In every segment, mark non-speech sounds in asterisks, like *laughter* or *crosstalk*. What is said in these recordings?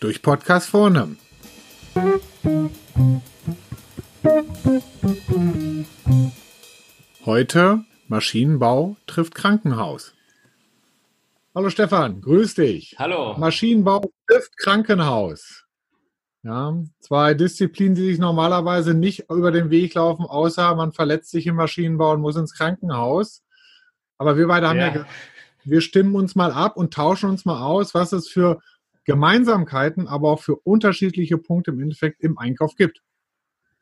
Durch Podcast vorne. Heute Maschinenbau trifft Krankenhaus. Hallo Stefan, grüß dich. Hallo. Maschinenbau trifft Krankenhaus. Ja, zwei Disziplinen, die sich normalerweise nicht über den Weg laufen, außer man verletzt sich im Maschinenbau und muss ins Krankenhaus. Aber wir beide haben ja, ja wir stimmen uns mal ab und tauschen uns mal aus, was es für Gemeinsamkeiten, aber auch für unterschiedliche Punkte im Endeffekt im Einkauf gibt.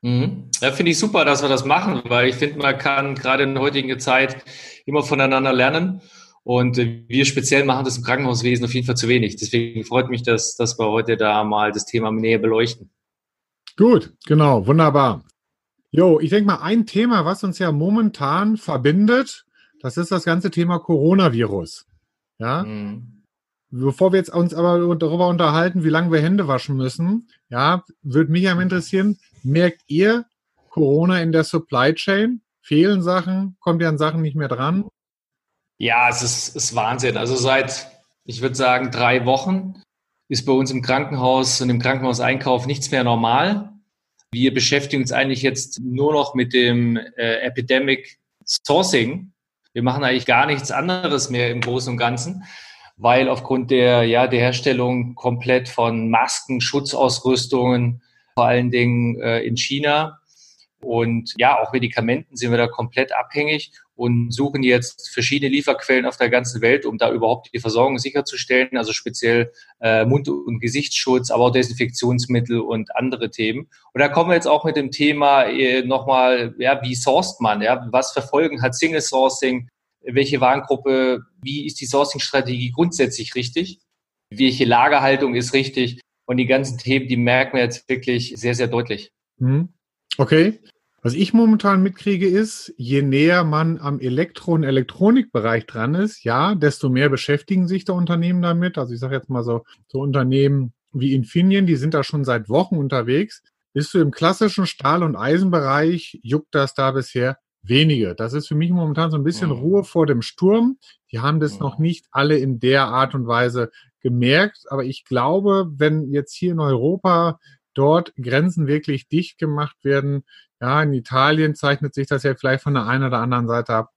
Mhm. Ja, finde ich super, dass wir das machen, weil ich finde, man kann gerade in der heutigen Zeit immer voneinander lernen. Und wir speziell machen das im Krankenhauswesen auf jeden Fall zu wenig. Deswegen freut mich, dass, dass wir heute da mal das Thema näher beleuchten. Gut, genau, wunderbar. Jo, ich denke mal, ein Thema, was uns ja momentan verbindet, das ist das ganze Thema Coronavirus. Ja. Mhm. Bevor wir jetzt uns aber darüber unterhalten, wie lange wir Hände waschen müssen, ja, würde mich am interessieren, merkt ihr Corona in der Supply Chain? Fehlen Sachen? Kommt ihr an Sachen nicht mehr dran? Ja, es ist, ist Wahnsinn. Also seit, ich würde sagen, drei Wochen ist bei uns im Krankenhaus und im Krankenhauseinkauf nichts mehr normal. Wir beschäftigen uns eigentlich jetzt nur noch mit dem äh, Epidemic Sourcing. Wir machen eigentlich gar nichts anderes mehr im Großen und Ganzen, weil aufgrund der, ja, der Herstellung komplett von Masken, Schutzausrüstungen, vor allen Dingen äh, in China und ja, auch Medikamenten sind wir da komplett abhängig und suchen jetzt verschiedene Lieferquellen auf der ganzen Welt, um da überhaupt die Versorgung sicherzustellen, also speziell äh, Mund- und Gesichtsschutz, aber auch Desinfektionsmittel und andere Themen. Und da kommen wir jetzt auch mit dem Thema äh, nochmal, ja, wie sourced man, ja, was für Folgen hat Single Sourcing, welche Warengruppe, wie ist die Sourcing-Strategie grundsätzlich richtig, welche Lagerhaltung ist richtig und die ganzen Themen, die merken wir jetzt wirklich sehr, sehr deutlich. Mhm. Okay. Was ich momentan mitkriege ist, je näher man am Elektro- und Elektronikbereich dran ist, ja, desto mehr beschäftigen sich da Unternehmen damit. Also ich sage jetzt mal so, so Unternehmen wie Infineon, die sind da schon seit Wochen unterwegs. Bist du im klassischen Stahl- und Eisenbereich, juckt das da bisher wenige. Das ist für mich momentan so ein bisschen mhm. Ruhe vor dem Sturm. Die haben das mhm. noch nicht alle in der Art und Weise gemerkt. Aber ich glaube, wenn jetzt hier in Europa dort Grenzen wirklich dicht gemacht werden, ja, in Italien zeichnet sich das ja vielleicht von der einen oder anderen Seite ab.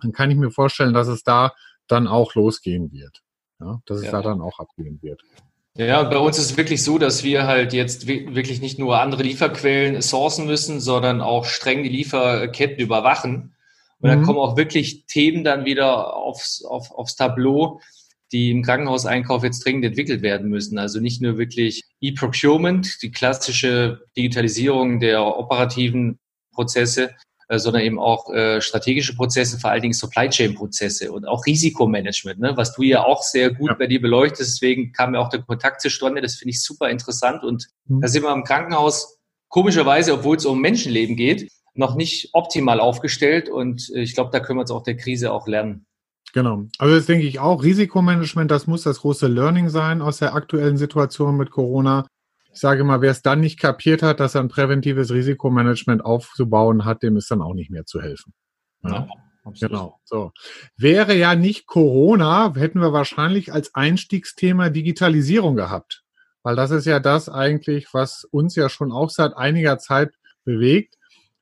Dann kann ich mir vorstellen, dass es da dann auch losgehen wird. Ja, dass es ja. da dann auch abgehen wird. Ja, bei uns ist es wirklich so, dass wir halt jetzt wirklich nicht nur andere Lieferquellen sourcen müssen, sondern auch streng die Lieferketten überwachen. Und dann mhm. kommen auch wirklich Themen dann wieder aufs, auf, aufs Tableau, die im Krankenhauseinkauf jetzt dringend entwickelt werden müssen. Also nicht nur wirklich E-Procurement, die klassische Digitalisierung der operativen Prozesse, äh, sondern eben auch äh, strategische Prozesse, vor allen Dingen Supply Chain Prozesse und auch Risikomanagement, ne, was du ja auch sehr gut ja. bei dir beleuchtest. Deswegen kam mir auch der Kontakt zustande. Das finde ich super interessant. Und mhm. da sind wir im Krankenhaus komischerweise, obwohl es um Menschenleben geht, noch nicht optimal aufgestellt. Und äh, ich glaube, da können wir uns auch der Krise auch lernen. Genau. Also das denke ich auch. Risikomanagement, das muss das große Learning sein aus der aktuellen Situation mit Corona. Ich sage mal, wer es dann nicht kapiert hat, dass er ein präventives Risikomanagement aufzubauen hat, dem ist dann auch nicht mehr zu helfen. Ja, ja genau. So. Wäre ja nicht Corona, hätten wir wahrscheinlich als Einstiegsthema Digitalisierung gehabt. Weil das ist ja das eigentlich, was uns ja schon auch seit einiger Zeit bewegt.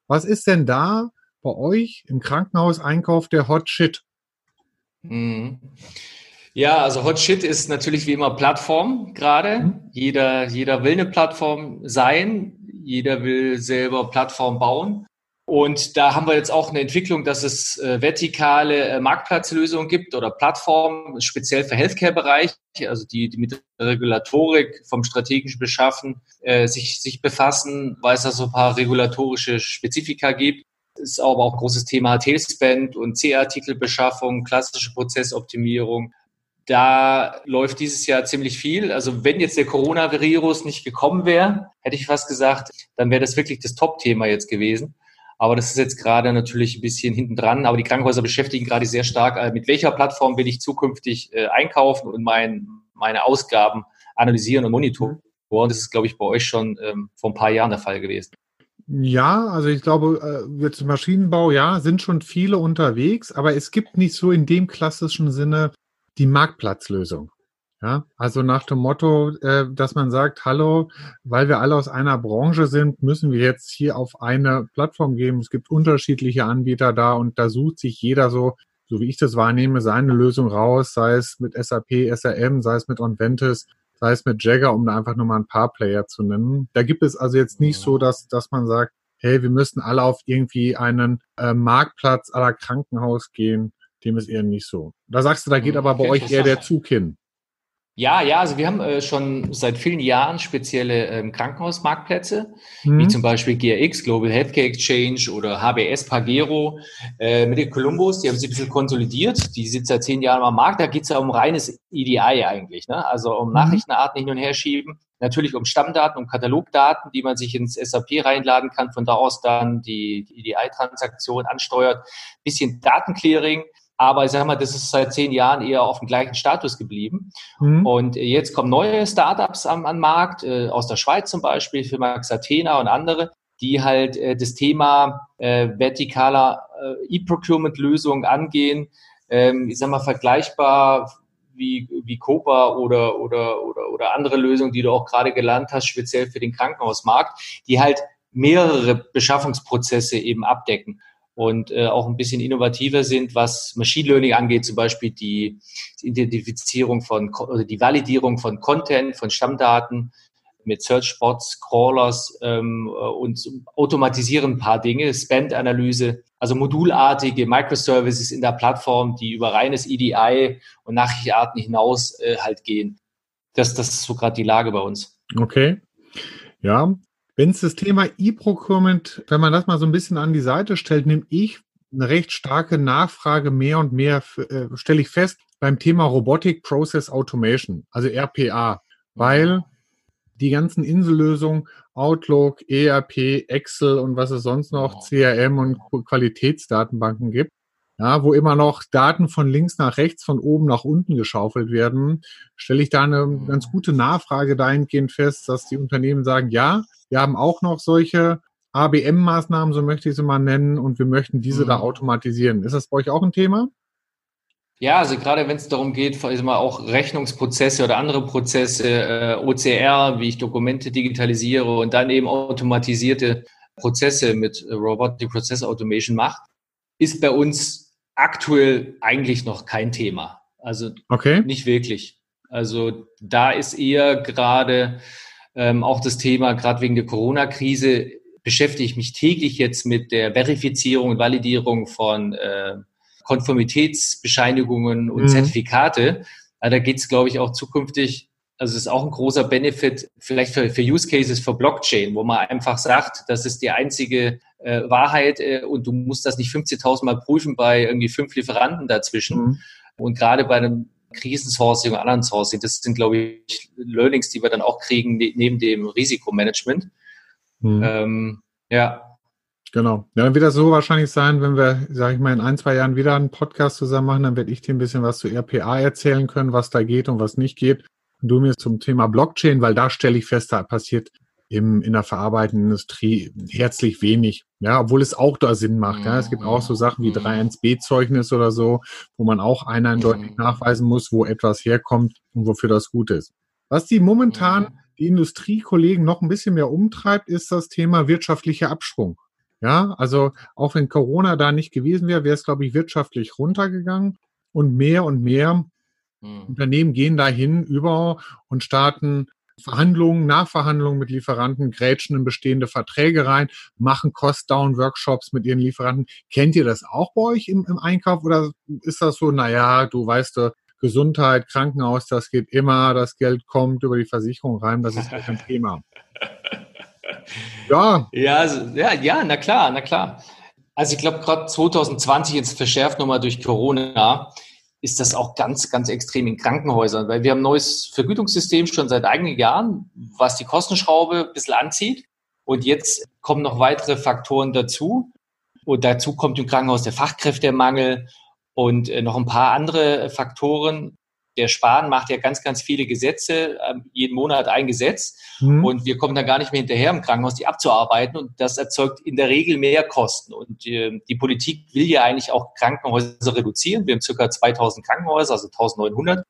Was ist denn da bei euch im Krankenhauseinkauf der Hot Shit? Mhm. Ja, also Hot Shit ist natürlich wie immer Plattform gerade. Mhm. Jeder, jeder will eine Plattform sein. Jeder will selber Plattform bauen. Und da haben wir jetzt auch eine Entwicklung, dass es äh, vertikale äh, Marktplatzlösungen gibt oder Plattformen, speziell für Healthcare-Bereich, also die, die mit Regulatorik vom strategischen Beschaffen äh, sich, sich befassen, weil es da so ein paar regulatorische Spezifika gibt ist aber auch ein großes Thema Tailspend und C-Artikelbeschaffung, klassische Prozessoptimierung. Da läuft dieses Jahr ziemlich viel. Also wenn jetzt der Coronavirus nicht gekommen wäre, hätte ich fast gesagt, dann wäre das wirklich das Top-Thema jetzt gewesen. Aber das ist jetzt gerade natürlich ein bisschen hinten dran. Aber die Krankenhäuser beschäftigen gerade sehr stark, äh, mit welcher Plattform will ich zukünftig äh, einkaufen und mein, meine Ausgaben analysieren und monitoren. Und das ist, glaube ich, bei euch schon ähm, vor ein paar Jahren der Fall gewesen. Ja, also ich glaube, äh, jetzt Maschinenbau, ja, sind schon viele unterwegs, aber es gibt nicht so in dem klassischen Sinne die Marktplatzlösung. Ja, also nach dem Motto, äh, dass man sagt, hallo, weil wir alle aus einer Branche sind, müssen wir jetzt hier auf eine Plattform geben. Es gibt unterschiedliche Anbieter da und da sucht sich jeder so, so wie ich das wahrnehme, seine Lösung raus, sei es mit SAP, SRM, sei es mit OnVentis, sei es mit Jagger, um da einfach nur mal ein paar Player zu nennen. Da gibt es also jetzt nicht so, dass, dass man sagt, hey, wir müssen alle auf irgendwie einen äh, Marktplatz aller Krankenhaus gehen. Dem ist eher nicht so. Da sagst du, da geht hm, aber bei euch eher der Zug hin. Ja, ja, also wir haben äh, schon seit vielen Jahren spezielle ähm, Krankenhausmarktplätze, mhm. wie zum Beispiel GRX, Global Healthcare Exchange oder HBS Pagero äh, mit den Columbus, die haben sich ein bisschen konsolidiert, die sind seit zehn Jahren am Markt, da geht's ja um reines EDI eigentlich, ne? also um mhm. Nachrichtenarten hin und her schieben, natürlich um Stammdaten, um Katalogdaten, die man sich ins SAP reinladen kann, von da aus dann die, die EDI-Transaktion ansteuert, bisschen Datenclearing, aber ich sage mal, das ist seit zehn Jahren eher auf dem gleichen Status geblieben. Mhm. Und jetzt kommen neue Startups am, am Markt, äh, aus der Schweiz zum Beispiel, Firma Xatena und andere, die halt äh, das Thema äh, vertikaler äh, E-Procurement-Lösungen angehen. Ähm, ich sag mal, vergleichbar wie, wie Copa oder, oder, oder, oder andere Lösungen, die du auch gerade gelernt hast, speziell für den Krankenhausmarkt, die halt mehrere Beschaffungsprozesse eben abdecken und äh, auch ein bisschen innovativer sind, was Machine Learning angeht, zum Beispiel die Identifizierung von, oder die Validierung von Content, von Stammdaten mit Search Spots, Crawlers ähm, und automatisieren ein paar Dinge, Spend-Analyse, also modulartige Microservices in der Plattform, die über reines EDI und Nachrichtenarten hinaus äh, halt gehen. Das, das ist so gerade die Lage bei uns. Okay. Ja, wenn es das Thema E-Procurement, wenn man das mal so ein bisschen an die Seite stellt, nehme ich eine recht starke Nachfrage mehr und mehr, äh, stelle ich fest, beim Thema Robotic Process Automation, also RPA, weil die ganzen Insellösungen, Outlook, ERP, Excel und was es sonst noch, CRM und Qualitätsdatenbanken gibt, ja, wo immer noch Daten von links nach rechts, von oben nach unten geschaufelt werden, stelle ich da eine ganz gute Nachfrage dahingehend fest, dass die Unternehmen sagen, ja, wir haben auch noch solche ABM-Maßnahmen, so möchte ich sie mal nennen, und wir möchten diese mhm. da automatisieren. Ist das bei euch auch ein Thema? Ja, also gerade wenn es darum geht, also mal auch Rechnungsprozesse oder andere Prozesse, äh, OCR, wie ich Dokumente digitalisiere und dann eben automatisierte Prozesse mit Robotic Process Automation macht, ist bei uns aktuell eigentlich noch kein Thema. Also okay. nicht wirklich. Also da ist eher gerade ähm, auch das Thema, gerade wegen der Corona-Krise, beschäftige ich mich täglich jetzt mit der Verifizierung und Validierung von äh, Konformitätsbescheinigungen und mhm. Zertifikate. Da geht es, glaube ich, auch zukünftig, also es ist auch ein großer Benefit vielleicht für, für Use Cases für Blockchain, wo man einfach sagt, das ist die einzige äh, Wahrheit äh, und du musst das nicht 15.000 Mal prüfen bei irgendwie fünf Lieferanten dazwischen. Mhm. Und gerade bei einem Krisensourcing und anderen Sourcing. Das sind, glaube ich, Learnings, die wir dann auch kriegen ne neben dem Risikomanagement. Mhm. Ähm, ja. Genau. Ja, dann wird das so wahrscheinlich sein, wenn wir, sage ich mal, in ein, zwei Jahren wieder einen Podcast zusammen machen, dann werde ich dir ein bisschen was zu RPA erzählen können, was da geht und was nicht geht. Du mir zum Thema Blockchain, weil da stelle ich fest, da passiert im, in der verarbeitenden Industrie herzlich wenig. Ja, obwohl es auch da Sinn macht. Ja. Es gibt auch so Sachen wie 3.1b-Zeugnis oder so, wo man auch eindeutig mhm. nachweisen muss, wo etwas herkommt und wofür das gut ist. Was die momentan mhm. die Industriekollegen noch ein bisschen mehr umtreibt, ist das Thema wirtschaftlicher Abschwung. Ja, also auch wenn Corona da nicht gewesen wäre, wäre es, glaube ich, wirtschaftlich runtergegangen und mehr und mehr mhm. Unternehmen gehen dahin über und starten Verhandlungen, Nachverhandlungen mit Lieferanten, grätschen in bestehende Verträge rein, machen Cost-Down-Workshops mit ihren Lieferanten. Kennt ihr das auch bei euch im, im Einkauf oder ist das so, naja, du weißt, du, Gesundheit, Krankenhaus, das geht immer, das Geld kommt über die Versicherung rein, das ist kein *laughs* Thema. Ja. Ja, also, ja, ja, na klar, na klar. Also ich glaube, gerade 2020 jetzt verschärft nochmal durch Corona, ist das auch ganz, ganz extrem in Krankenhäusern, weil wir haben ein neues Vergütungssystem schon seit einigen Jahren, was die Kostenschraube ein bisschen anzieht. Und jetzt kommen noch weitere Faktoren dazu. Und dazu kommt im Krankenhaus der Fachkräftemangel und äh, noch ein paar andere Faktoren. Der Spahn macht ja ganz, ganz viele Gesetze, äh, jeden Monat ein Gesetz. Mhm. Und wir kommen da gar nicht mehr hinterher im Krankenhaus, die abzuarbeiten. Und das erzeugt in der Regel mehr Kosten. Und äh, die Politik will ja eigentlich auch Krankenhäuser reduzieren. Wir haben circa 2000 Krankenhäuser, also 1900. Und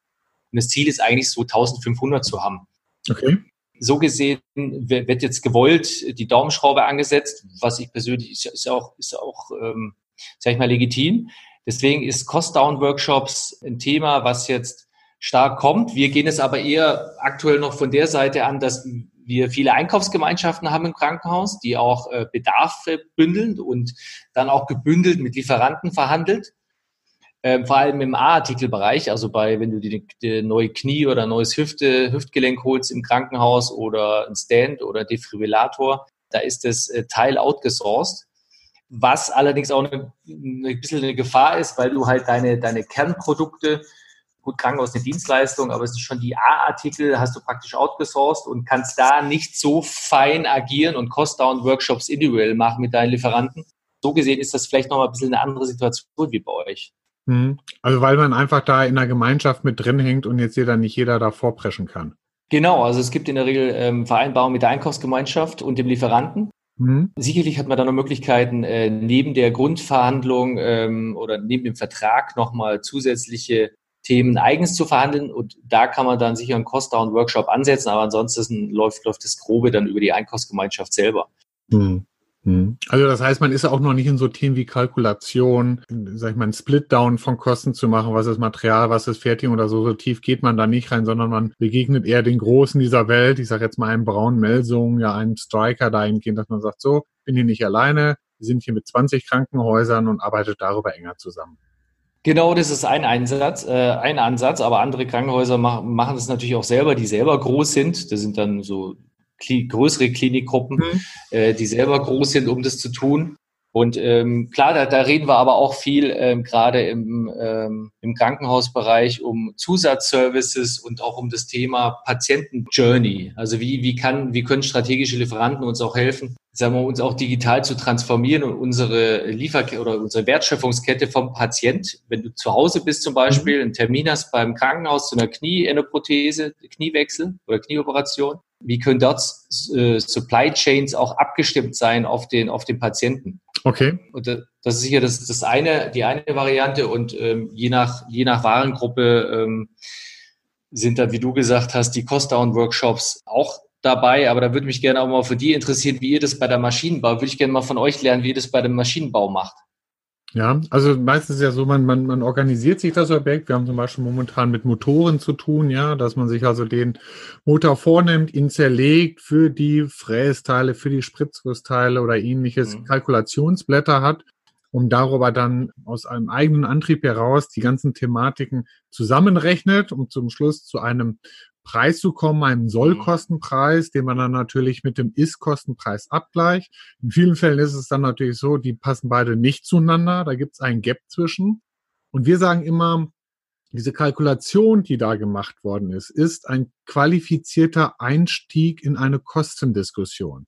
das Ziel ist eigentlich so 1500 zu haben. Okay. So gesehen wird jetzt gewollt die Daumenschraube angesetzt, was ich persönlich ist, ist auch, ist auch ähm, sag ich mal, legitim. Deswegen ist Cost-Down-Workshops ein Thema, was jetzt stark kommt. Wir gehen es aber eher aktuell noch von der Seite an, dass wir viele Einkaufsgemeinschaften haben im Krankenhaus, die auch äh, Bedarfe bündeln und dann auch gebündelt mit Lieferanten verhandelt. Ähm, vor allem im A-Artikelbereich, also bei, wenn du die, die neue Knie oder neues Hüfte, Hüftgelenk holst im Krankenhaus oder ein Stand oder Defibrillator, da ist das äh, Teil outgesourced was allerdings auch ein bisschen eine Gefahr ist, weil du halt deine, deine Kernprodukte, gut, Krankenhaus eine Dienstleistung, aber es ist schon die A-Artikel, hast du praktisch outgesourced und kannst da nicht so fein agieren und Cost-Down-Workshops individuell machen mit deinen Lieferanten. So gesehen ist das vielleicht nochmal ein bisschen eine andere Situation wie bei euch. Mhm. Also weil man einfach da in der Gemeinschaft mit drin hängt und jetzt jeder nicht jeder da vorpreschen kann. Genau, also es gibt in der Regel ähm, Vereinbarungen mit der Einkaufsgemeinschaft und dem Lieferanten. Mhm. Sicherlich hat man da noch Möglichkeiten, äh, neben der Grundverhandlung ähm, oder neben dem Vertrag nochmal zusätzliche Themen eigens zu verhandeln. Und da kann man dann sicher einen Cost-Down-Workshop ansetzen, aber ansonsten läuft, läuft das Grobe dann über die Einkaufsgemeinschaft selber. Mhm. Mhm. Also das heißt, man ist auch noch nicht in so Themen wie Kalkulation, sag ich mal, ein Split-Down von Kosten zu machen, was ist Material, was ist Fertigung oder so, so tief geht man da nicht rein, sondern man begegnet eher den Großen dieser Welt, ich sage jetzt mal einem braunen Melsung, ja einem Striker dahingehend, dass man sagt, so, bin hier nicht alleine, wir sind hier mit 20 Krankenhäusern und arbeitet darüber enger zusammen. Genau, das ist ein Einsatz, äh, ein Ansatz, aber andere Krankenhäuser mach, machen das natürlich auch selber, die selber groß sind. Das sind dann so größere Klinikgruppen, mhm. äh, die selber groß sind, um das zu tun. Und ähm, klar, da, da reden wir aber auch viel ähm, gerade im, ähm, im Krankenhausbereich um Zusatzservices und auch um das Thema Patienten-Journey. Also wie, wie, kann, wie können strategische Lieferanten uns auch helfen, sagen wir, uns auch digital zu transformieren und unsere Liefer- oder unsere Wertschöpfungskette vom Patient, wenn du zu Hause bist zum Beispiel, mhm. einen Termin hast beim Krankenhaus zu einer Knie-Endoprothese, Kniewechsel oder Knieoperation, wie können dort äh, Supply Chains auch abgestimmt sein auf den, auf den Patienten? Okay. Und das ist sicher das, das eine, die eine Variante und ähm, je nach, je nach Warengruppe ähm, sind da, wie du gesagt hast, die Cost-Down-Workshops auch dabei, aber da würde mich gerne auch mal für die interessieren, wie ihr das bei der Maschinenbau, würde ich gerne mal von euch lernen, wie ihr das bei dem Maschinenbau macht. Ja, also meistens ist ja so, man, man, man organisiert sich das Objekt. Wir haben zum Beispiel momentan mit Motoren zu tun, ja, dass man sich also den Motor vornimmt, ihn zerlegt für die Frästeile, für die Spritzgussteile oder ähnliches, mhm. Kalkulationsblätter hat, um darüber dann aus einem eigenen Antrieb heraus die ganzen Thematiken zusammenrechnet, um zum Schluss zu einem Preis zu kommen, einen Sollkostenpreis, den man dann natürlich mit dem Ist-Kostenpreis abgleicht. In vielen Fällen ist es dann natürlich so, die passen beide nicht zueinander, da gibt es einen Gap zwischen. Und wir sagen immer, diese Kalkulation, die da gemacht worden ist, ist ein qualifizierter Einstieg in eine Kostendiskussion.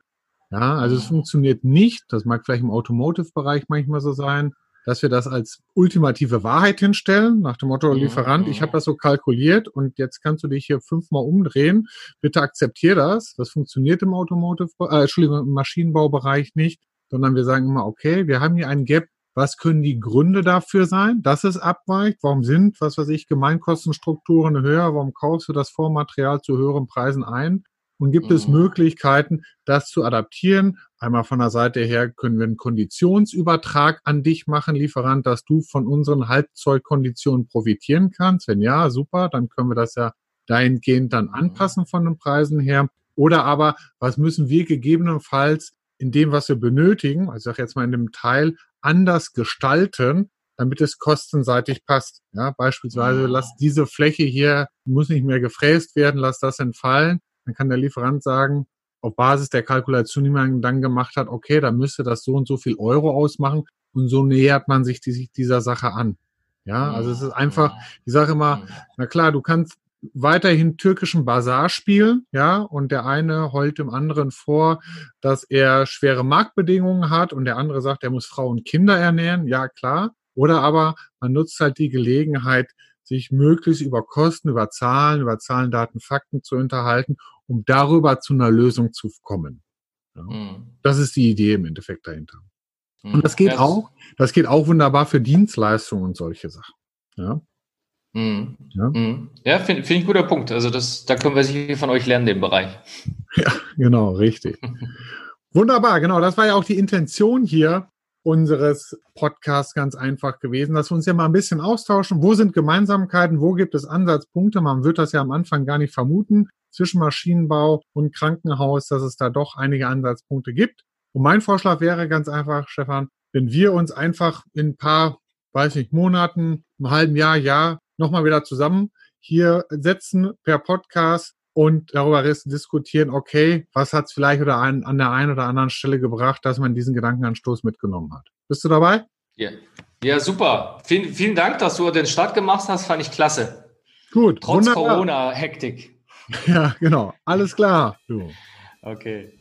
Ja, also es mhm. funktioniert nicht, das mag vielleicht im Automotive-Bereich manchmal so sein, dass wir das als ultimative Wahrheit hinstellen, nach dem Motto, Lieferant, ich habe das so kalkuliert und jetzt kannst du dich hier fünfmal umdrehen, bitte akzeptier das. Das funktioniert im Automotive, äh, Entschuldigung, im Maschinenbaubereich nicht, sondern wir sagen immer, okay, wir haben hier einen Gap, was können die Gründe dafür sein, dass es abweicht? Warum sind, was weiß ich, Gemeinkostenstrukturen höher? Warum kaufst du das Vormaterial zu höheren Preisen ein? Und gibt mhm. es Möglichkeiten, das zu adaptieren? Einmal von der Seite her können wir einen Konditionsübertrag an dich machen, Lieferant, dass du von unseren Halbzeugkonditionen profitieren kannst. Wenn ja, super, dann können wir das ja dahingehend dann mhm. anpassen von den Preisen her. Oder aber, was müssen wir gegebenenfalls in dem, was wir benötigen, also ich sage jetzt mal in dem Teil, anders gestalten, damit es kostenseitig passt. Ja, beispielsweise, lass diese Fläche hier, muss nicht mehr gefräst werden, lass das entfallen dann kann der Lieferant sagen, auf Basis der Kalkulation, die man dann gemacht hat, okay, da müsste das so und so viel Euro ausmachen und so nähert man sich die, dieser Sache an. Ja, also es ist einfach, ich sage immer, na klar, du kannst weiterhin türkischen Bazar spielen, ja, und der eine heult dem anderen vor, dass er schwere Marktbedingungen hat und der andere sagt, er muss Frau und Kinder ernähren, ja klar. Oder aber man nutzt halt die Gelegenheit, sich möglichst über Kosten, über Zahlen, über Zahlen, Daten, Fakten zu unterhalten, um darüber zu einer Lösung zu kommen. Ja. Mhm. Das ist die Idee im Endeffekt dahinter. Mhm. Und das geht ja, auch, das geht auch wunderbar für Dienstleistungen und solche Sachen. Ja. Mhm. Ja, mhm. ja finde find ich ein guter Punkt. Also das, da können wir sicher von euch lernen, den Bereich. Ja, genau, richtig. *laughs* Wunderbar, genau. Das war ja auch die Intention hier unseres Podcasts ganz einfach gewesen, dass wir uns ja mal ein bisschen austauschen. Wo sind Gemeinsamkeiten? Wo gibt es Ansatzpunkte? Man wird das ja am Anfang gar nicht vermuten zwischen Maschinenbau und Krankenhaus, dass es da doch einige Ansatzpunkte gibt. Und mein Vorschlag wäre ganz einfach, Stefan, wenn wir uns einfach in ein paar, weiß nicht, Monaten, einem halben Jahr, Jahr nochmal wieder zusammen hier setzen per Podcast und darüber diskutieren, okay, was hat es vielleicht oder an, an der einen oder anderen Stelle gebracht, dass man diesen Gedankenanstoß mitgenommen hat. Bist du dabei? Ja, ja super. Vielen, vielen Dank, dass du den Start gemacht hast, fand ich klasse. Gut. Trotz Corona-Hektik. *laughs* Ja, genau. Alles klar. Du. Okay.